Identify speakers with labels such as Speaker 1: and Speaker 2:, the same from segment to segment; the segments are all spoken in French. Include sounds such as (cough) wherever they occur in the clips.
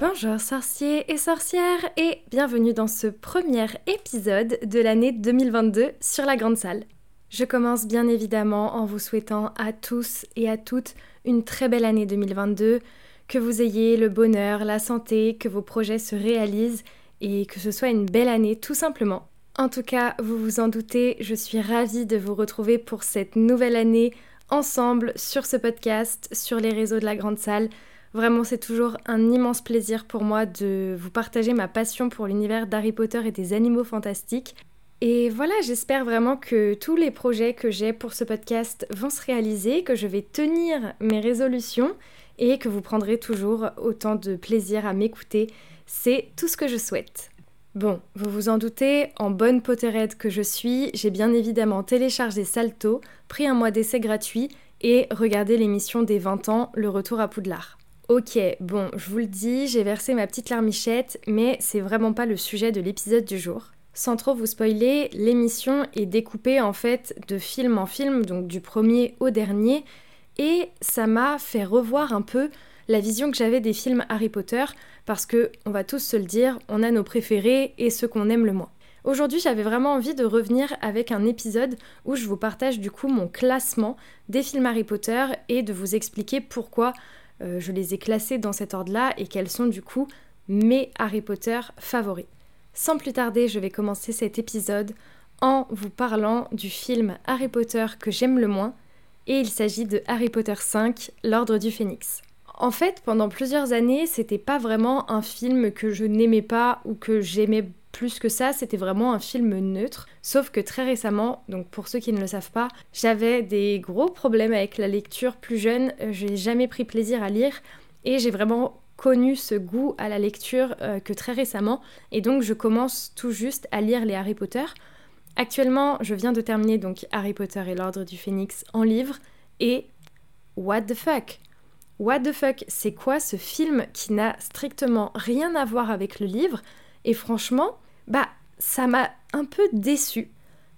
Speaker 1: Bonjour sorciers et sorcières et bienvenue dans ce premier épisode de l'année 2022 sur la grande salle. Je commence bien évidemment en vous souhaitant à tous et à toutes une très belle année 2022, que vous ayez le bonheur, la santé, que vos projets se réalisent et que ce soit une belle année tout simplement. En tout cas, vous vous en doutez, je suis ravie de vous retrouver pour cette nouvelle année ensemble sur ce podcast, sur les réseaux de la grande salle. Vraiment, c'est toujours un immense plaisir pour moi de vous partager ma passion pour l'univers d'Harry Potter et des animaux fantastiques. Et voilà, j'espère vraiment que tous les projets que j'ai pour ce podcast vont se réaliser, que je vais tenir mes résolutions et que vous prendrez toujours autant de plaisir à m'écouter. C'est tout ce que je souhaite. Bon, vous vous en doutez, en bonne potterhead que je suis, j'ai bien évidemment téléchargé Salto, pris un mois d'essai gratuit et regardé l'émission des 20 ans, Le Retour à Poudlard. Ok, bon, je vous le dis, j'ai versé ma petite larmichette, mais c'est vraiment pas le sujet de l'épisode du jour. Sans trop vous spoiler, l'émission est découpée en fait de film en film, donc du premier au dernier, et ça m'a fait revoir un peu la vision que j'avais des films Harry Potter, parce que, on va tous se le dire, on a nos préférés et ceux qu'on aime le moins. Aujourd'hui, j'avais vraiment envie de revenir avec un épisode où je vous partage du coup mon classement des films Harry Potter et de vous expliquer pourquoi euh, je les ai classés dans cet ordre-là et quels sont du coup mes Harry Potter favoris. Sans plus tarder, je vais commencer cet épisode en vous parlant du film Harry Potter que j'aime le moins, et il s'agit de Harry Potter 5, L'Ordre du Phénix. En fait, pendant plusieurs années, c'était pas vraiment un film que je n'aimais pas ou que j'aimais plus que ça, c'était vraiment un film neutre. Sauf que très récemment, donc pour ceux qui ne le savent pas, j'avais des gros problèmes avec la lecture plus jeune. Euh, j'ai jamais pris plaisir à lire et j'ai vraiment connu ce goût à la lecture euh, que très récemment. Et donc je commence tout juste à lire les Harry Potter. Actuellement, je viens de terminer donc Harry Potter et l'Ordre du Phénix en livre et what the fuck? What the fuck, c'est quoi ce film qui n'a strictement rien à voir avec le livre? Et franchement, bah, ça m'a un peu déçue.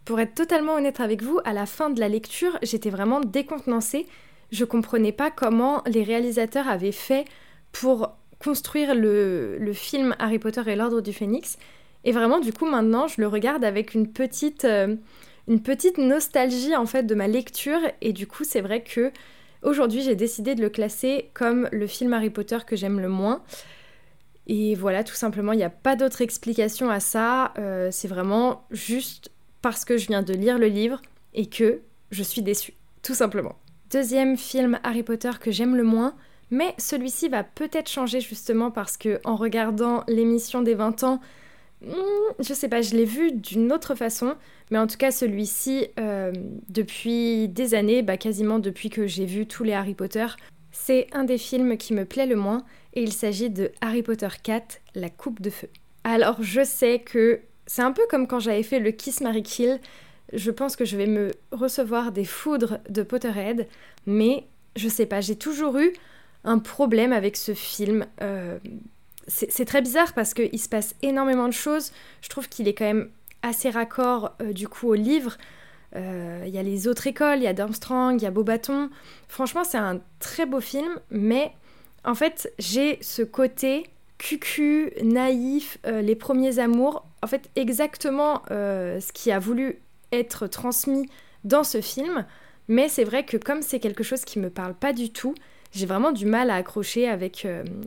Speaker 1: Pour être totalement honnête avec vous, à la fin de la lecture, j'étais vraiment décontenancée. Je comprenais pas comment les réalisateurs avaient fait pour construire le, film Harry Potter et l'Ordre du Phénix. Et vraiment, du coup, maintenant, je le regarde avec une petite, euh, une petite nostalgie en fait de ma lecture. Et du coup, c'est vrai que aujourd'hui, j'ai décidé de le classer comme le film Harry Potter que j'aime le moins. Et voilà, tout simplement, il n'y a pas d'autre explication à ça. Euh, c'est vraiment juste parce que je viens de lire le livre et que je suis déçue, tout simplement. Deuxième film Harry Potter que j'aime le moins, mais celui-ci va peut-être changer justement parce que en regardant l'émission des 20 ans, hmm, je sais pas, je l'ai vu d'une autre façon, mais en tout cas celui-ci, euh, depuis des années, bah, quasiment depuis que j'ai vu tous les Harry Potter, c'est un des films qui me plaît le moins et il s'agit de Harry Potter 4, La Coupe de Feu. Alors je sais que c'est un peu comme quand j'avais fait le Kiss Mary Kill, je pense que je vais me recevoir des foudres de Potterhead, mais je sais pas, j'ai toujours eu un problème avec ce film. Euh, c'est très bizarre parce qu'il se passe énormément de choses. Je trouve qu'il est quand même assez raccord euh, du coup au livre. Euh, il y a les autres écoles, il y a Durmstrang, il y a Beaubaton. Franchement, c'est un très beau film, mais en fait, j'ai ce côté cucu, naïf, euh, les premiers amours, en fait, exactement euh, ce qui a voulu être transmis dans ce film. Mais c'est vrai que comme c'est quelque chose qui me parle pas du tout, j'ai vraiment du mal à accrocher avec,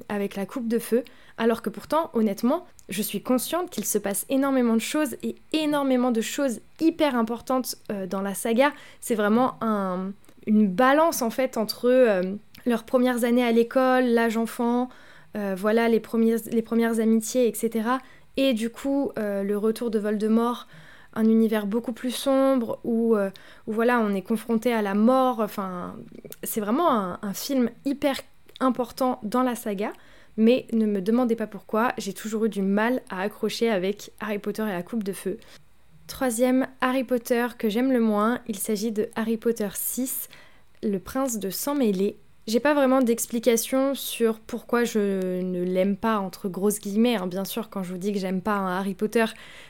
Speaker 1: avec la coupe de feu. Alors que pourtant, honnêtement, je suis consciente qu'il se passe énormément de choses et énormément de choses hyper importantes euh, dans la saga. C'est vraiment une balance en fait entre euh, leurs premières années à l'école, l'âge enfant, euh, voilà les premières, les premières amitiés, etc. Et du coup, le retour de Voldemort, un univers beaucoup plus sombre où, voilà, on est confronté à la mort. Enfin, c'est vraiment un film hyper important dans la saga mais ne me demandez pas pourquoi, j'ai toujours eu du mal à accrocher avec Harry Potter et la coupe de feu. Troisième Harry Potter que j'aime le moins, il s'agit de Harry Potter 6, Le prince de sang mêlé. J'ai pas vraiment d'explication sur pourquoi je ne l'aime pas, entre grosses guillemets. Hein. Bien sûr, quand je vous dis que j'aime pas un Harry Potter,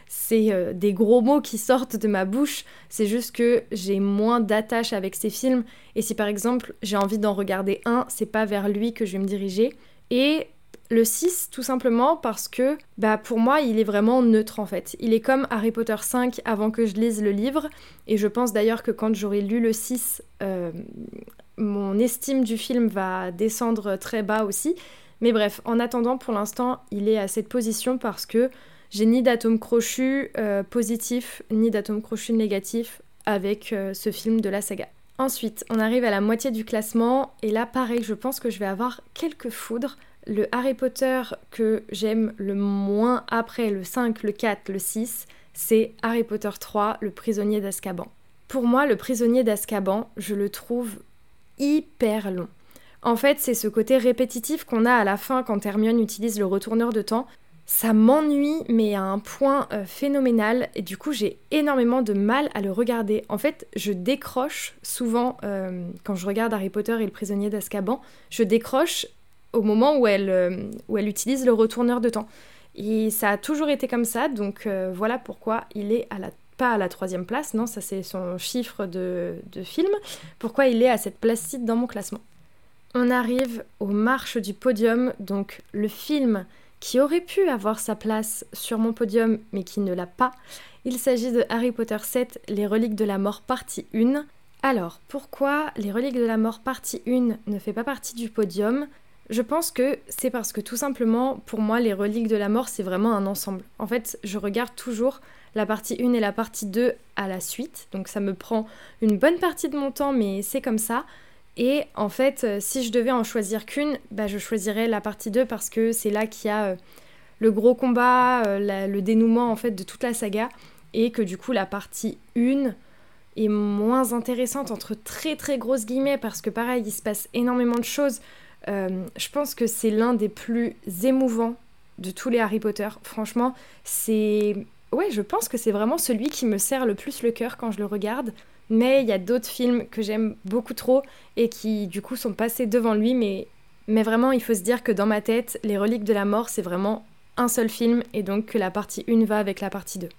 Speaker 1: c'est euh, des gros mots qui sortent de ma bouche. C'est juste que j'ai moins d'attache avec ces films. Et si par exemple j'ai envie d'en regarder un, c'est pas vers lui que je vais me diriger. Et le 6, tout simplement parce que bah, pour moi, il est vraiment neutre en fait. Il est comme Harry Potter 5 avant que je lise le livre. Et je pense d'ailleurs que quand j'aurai lu le 6, euh, mon estime du film va descendre très bas aussi. Mais bref, en attendant, pour l'instant, il est à cette position parce que j'ai ni d'atome crochu euh, positif, ni d'atome crochu négatif avec euh, ce film de la saga. Ensuite, on arrive à la moitié du classement, et là, pareil, je pense que je vais avoir quelques foudres le Harry Potter que j'aime le moins après le 5, le 4, le 6, c'est Harry Potter 3, le prisonnier d'Azkaban. Pour moi, le prisonnier d'Azkaban, je le trouve hyper long. En fait, c'est ce côté répétitif qu'on a à la fin quand Hermione utilise le retourneur de temps. Ça m'ennuie, mais à un point euh, phénoménal, et du coup j'ai énormément de mal à le regarder. En fait, je décroche souvent euh, quand je regarde Harry Potter et le prisonnier d'Azkaban, je décroche au moment où elle, euh, où elle utilise le retourneur de temps. Et ça a toujours été comme ça, donc voilà pourquoi il est à la, à la troisième place, non, ça c'est son chiffre de, de film, pourquoi il est à cette place-ci dans mon classement? On arrive aux marches du podium, donc le film qui aurait pu avoir sa place sur mon podium mais qui ne l'a pas. Il s'agit de Harry Potter 7, Les Reliques de la Mort partie 1. Alors, pourquoi Les Reliques de la Mort partie 1 ne fait pas partie du podium? Je pense que c'est parce que tout simplement, pour moi, les reliques de la mort, c'est vraiment un ensemble. En fait, je regarde toujours la partie 1 et la partie 2 à la suite. Donc ça me prend une bonne partie de mon temps, mais c'est comme ça. Et en fait, euh, si je devais en choisir qu'une, bah, je choisirais la partie 2 parce que c'est là qu'il y a euh, le gros combat, euh, le dénouement en fait de toute la saga. Et que du coup, la partie 1 est moins intéressante entre très très grosses guillemets parce que pareil, il se passe énormément de choses. Euh, je pense que c'est l'un des plus émouvants de tous les Harry Potter. Franchement, c'est... Ouais, je pense que c'est vraiment celui qui me serre le plus le cœur quand je le regarde. Mais il y a d'autres films que j'aime beaucoup trop et qui du coup sont passés devant lui. Mais, mais vraiment, il faut se dire que dans ma tête, Les Reliques de la Mort, c'est vraiment un seul film et donc que la partie 1 va avec la partie 2.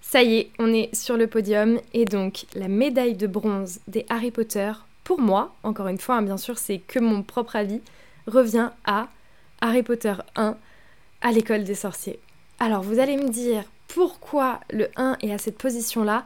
Speaker 1: Ça y est, on est sur le podium et donc la médaille de bronze des Harry Potter pour moi, encore une fois, hein, bien sûr, c'est que mon propre avis, revient à Harry Potter 1 à l'école des sorciers. Alors vous allez me dire pourquoi le 1 est à cette position-là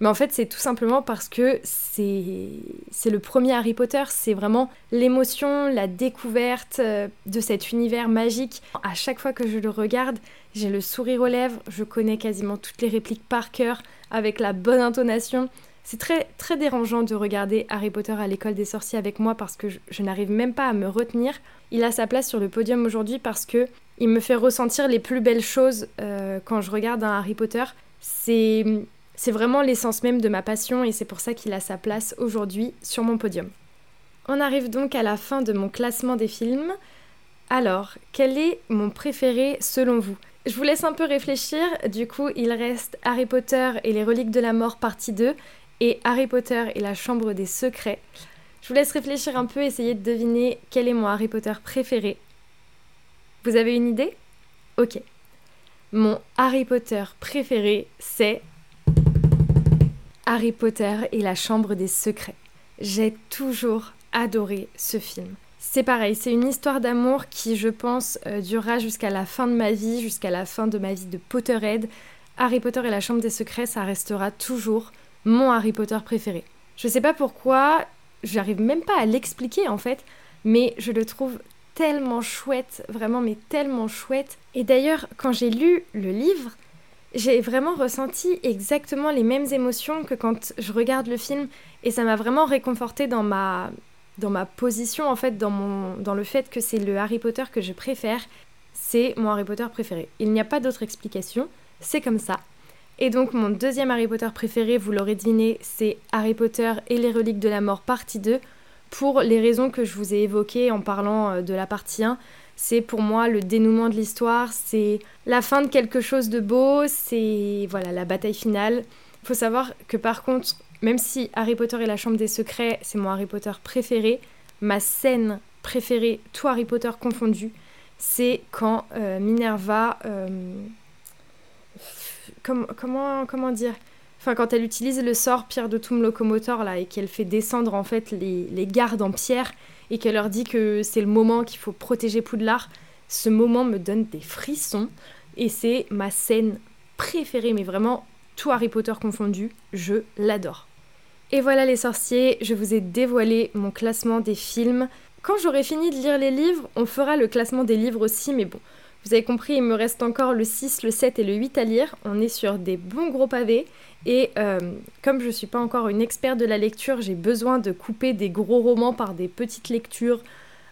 Speaker 1: mais en fait, c'est tout simplement parce que c'est le premier Harry Potter, c'est vraiment l'émotion, la découverte euh, de cet univers magique. À chaque fois que je le regarde, j'ai le sourire aux lèvres, je connais quasiment toutes les répliques par cœur avec la bonne intonation. C'est très, très dérangeant de regarder Harry Potter à l'école des sorciers avec moi parce que je, n'arrive même pas à me retenir. Il a sa place sur le podium aujourd'hui parce que il me fait ressentir les plus belles choses euh, quand je regarde un Harry Potter. C'est, c'est vraiment l'essence même de ma passion et c'est pour ça qu'il a sa place aujourd'hui sur mon podium. On arrive donc à la fin de mon classement des films. Alors, quel est mon préféré selon vous? Je vous laisse un peu réfléchir, du coup il reste Harry Potter et les reliques de la mort partie 2 et Harry Potter et la Chambre des Secrets. Je vous laisse réfléchir un peu, essayer de deviner quel est mon Harry Potter préféré. Vous avez une idée? Ok. Mon Harry Potter préféré, c'est Harry Potter et la Chambre des Secrets. J'ai toujours adoré ce film. C'est pareil, c'est une histoire d'amour qui, je pense, euh, durera jusqu'à la fin de ma vie, jusqu'à la fin de ma vie de Potterhead. Harry Potter et la Chambre des Secrets, ça restera toujours mon Harry Potter préféré. Je sais pas pourquoi, j'arrive même pas à l'expliquer en fait, mais je le trouve tellement chouette, vraiment mais tellement chouette. Et d'ailleurs, quand j'ai lu le livre, j'ai vraiment ressenti exactement les mêmes émotions que quand je regarde le film et ça m'a vraiment réconforté dans ma dans ma position en fait dans mon dans le fait que c'est le Harry Potter que je préfère, c'est mon Harry Potter préféré. Il n'y a pas d'autre explication, c'est comme ça. Et donc mon deuxième Harry Potter préféré, vous l'aurez deviné, c'est Harry Potter et les reliques de la mort partie 2, pour les raisons que je vous ai évoquées en parlant euh, de la partie 1. c'est pour moi le dénouement de l'histoire, c'est la fin de quelque chose de beau, c'est voilà la bataille finale. Faut savoir que par contre, même si Harry Potter et la Chambre des Secrets, c'est mon Harry Potter préféré, ma scène préférée, tout Harry Potter confondu, c'est quand euh, Minerva, euh, comment dire, enfin quand elle utilise le sort Pierre de Toum locomoteur là et qu'elle fait descendre en fait les, les gardes en pierre et qu'elle leur dit que c'est le moment qu'il faut protéger Poudlard, ce moment me donne des frissons et c'est ma scène préférée, mais vraiment tout Harry Potter confondu, je l'adore. Et voilà les sorciers, je vous ai dévoilé mon classement des films. Quand j'aurai fini de lire les livres, on fera le classement des livres aussi, mais bon, vous avez compris, il me reste encore le 6, le 7 et le 8 à lire. On est sur des bons gros pavés. Et euh, comme je ne suis pas encore une experte de la lecture, j'ai besoin de couper des gros romans par des petites lectures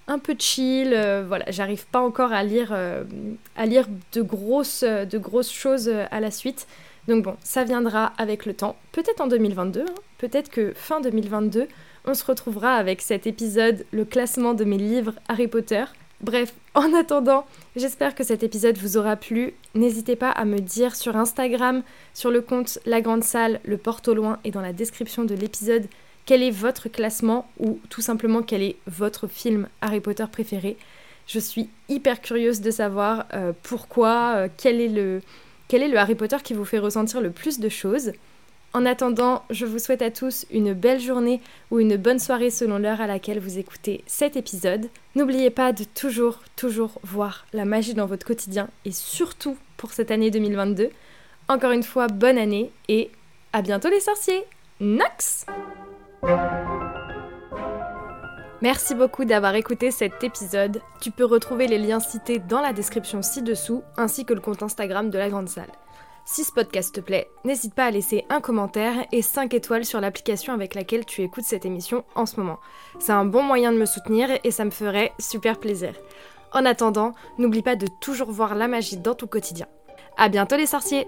Speaker 1: un peu chill. Euh, voilà, j'arrive pas encore à lire, euh, à lire de, grosses, de grosses choses à la suite. Donc bon, ça viendra avec le temps. Peut-être en 2022, hein. peut-être que fin 2022, on se retrouvera avec cet épisode, le classement de mes livres Harry Potter. Bref, (laughs) en attendant, j'espère que cet épisode vous aura plu. N'hésitez pas à me dire sur Instagram, sur le compte La Grande Salle, le porte au loin et dans la description de l'épisode quel est votre classement ou tout simplement quel est votre film Harry Potter préféré. Je suis hyper curieuse de savoir euh, pourquoi, euh, quel, est le, quel est le Harry Potter qui vous fait ressentir le plus de choses. En attendant, je vous souhaite à tous une belle journée ou une bonne soirée selon l'heure à laquelle vous écoutez cet épisode. N'oubliez pas de toujours, toujours voir la magie dans votre quotidien et surtout pour cette année 2022. Encore une fois, bonne année et à bientôt les sorciers Nox Merci beaucoup d'avoir écouté cet épisode. Tu peux retrouver les liens cités dans la description ci-dessous ainsi que le compte Instagram de la Grande Salle. Si ce podcast te plaît, n'hésite pas à laisser un commentaire et 5 étoiles sur l'application avec laquelle tu écoutes cette émission en ce moment. C'est un bon moyen de me soutenir et ça me ferait super plaisir. En attendant, n'oublie pas de toujours voir la magie dans ton quotidien. À bientôt les sorciers!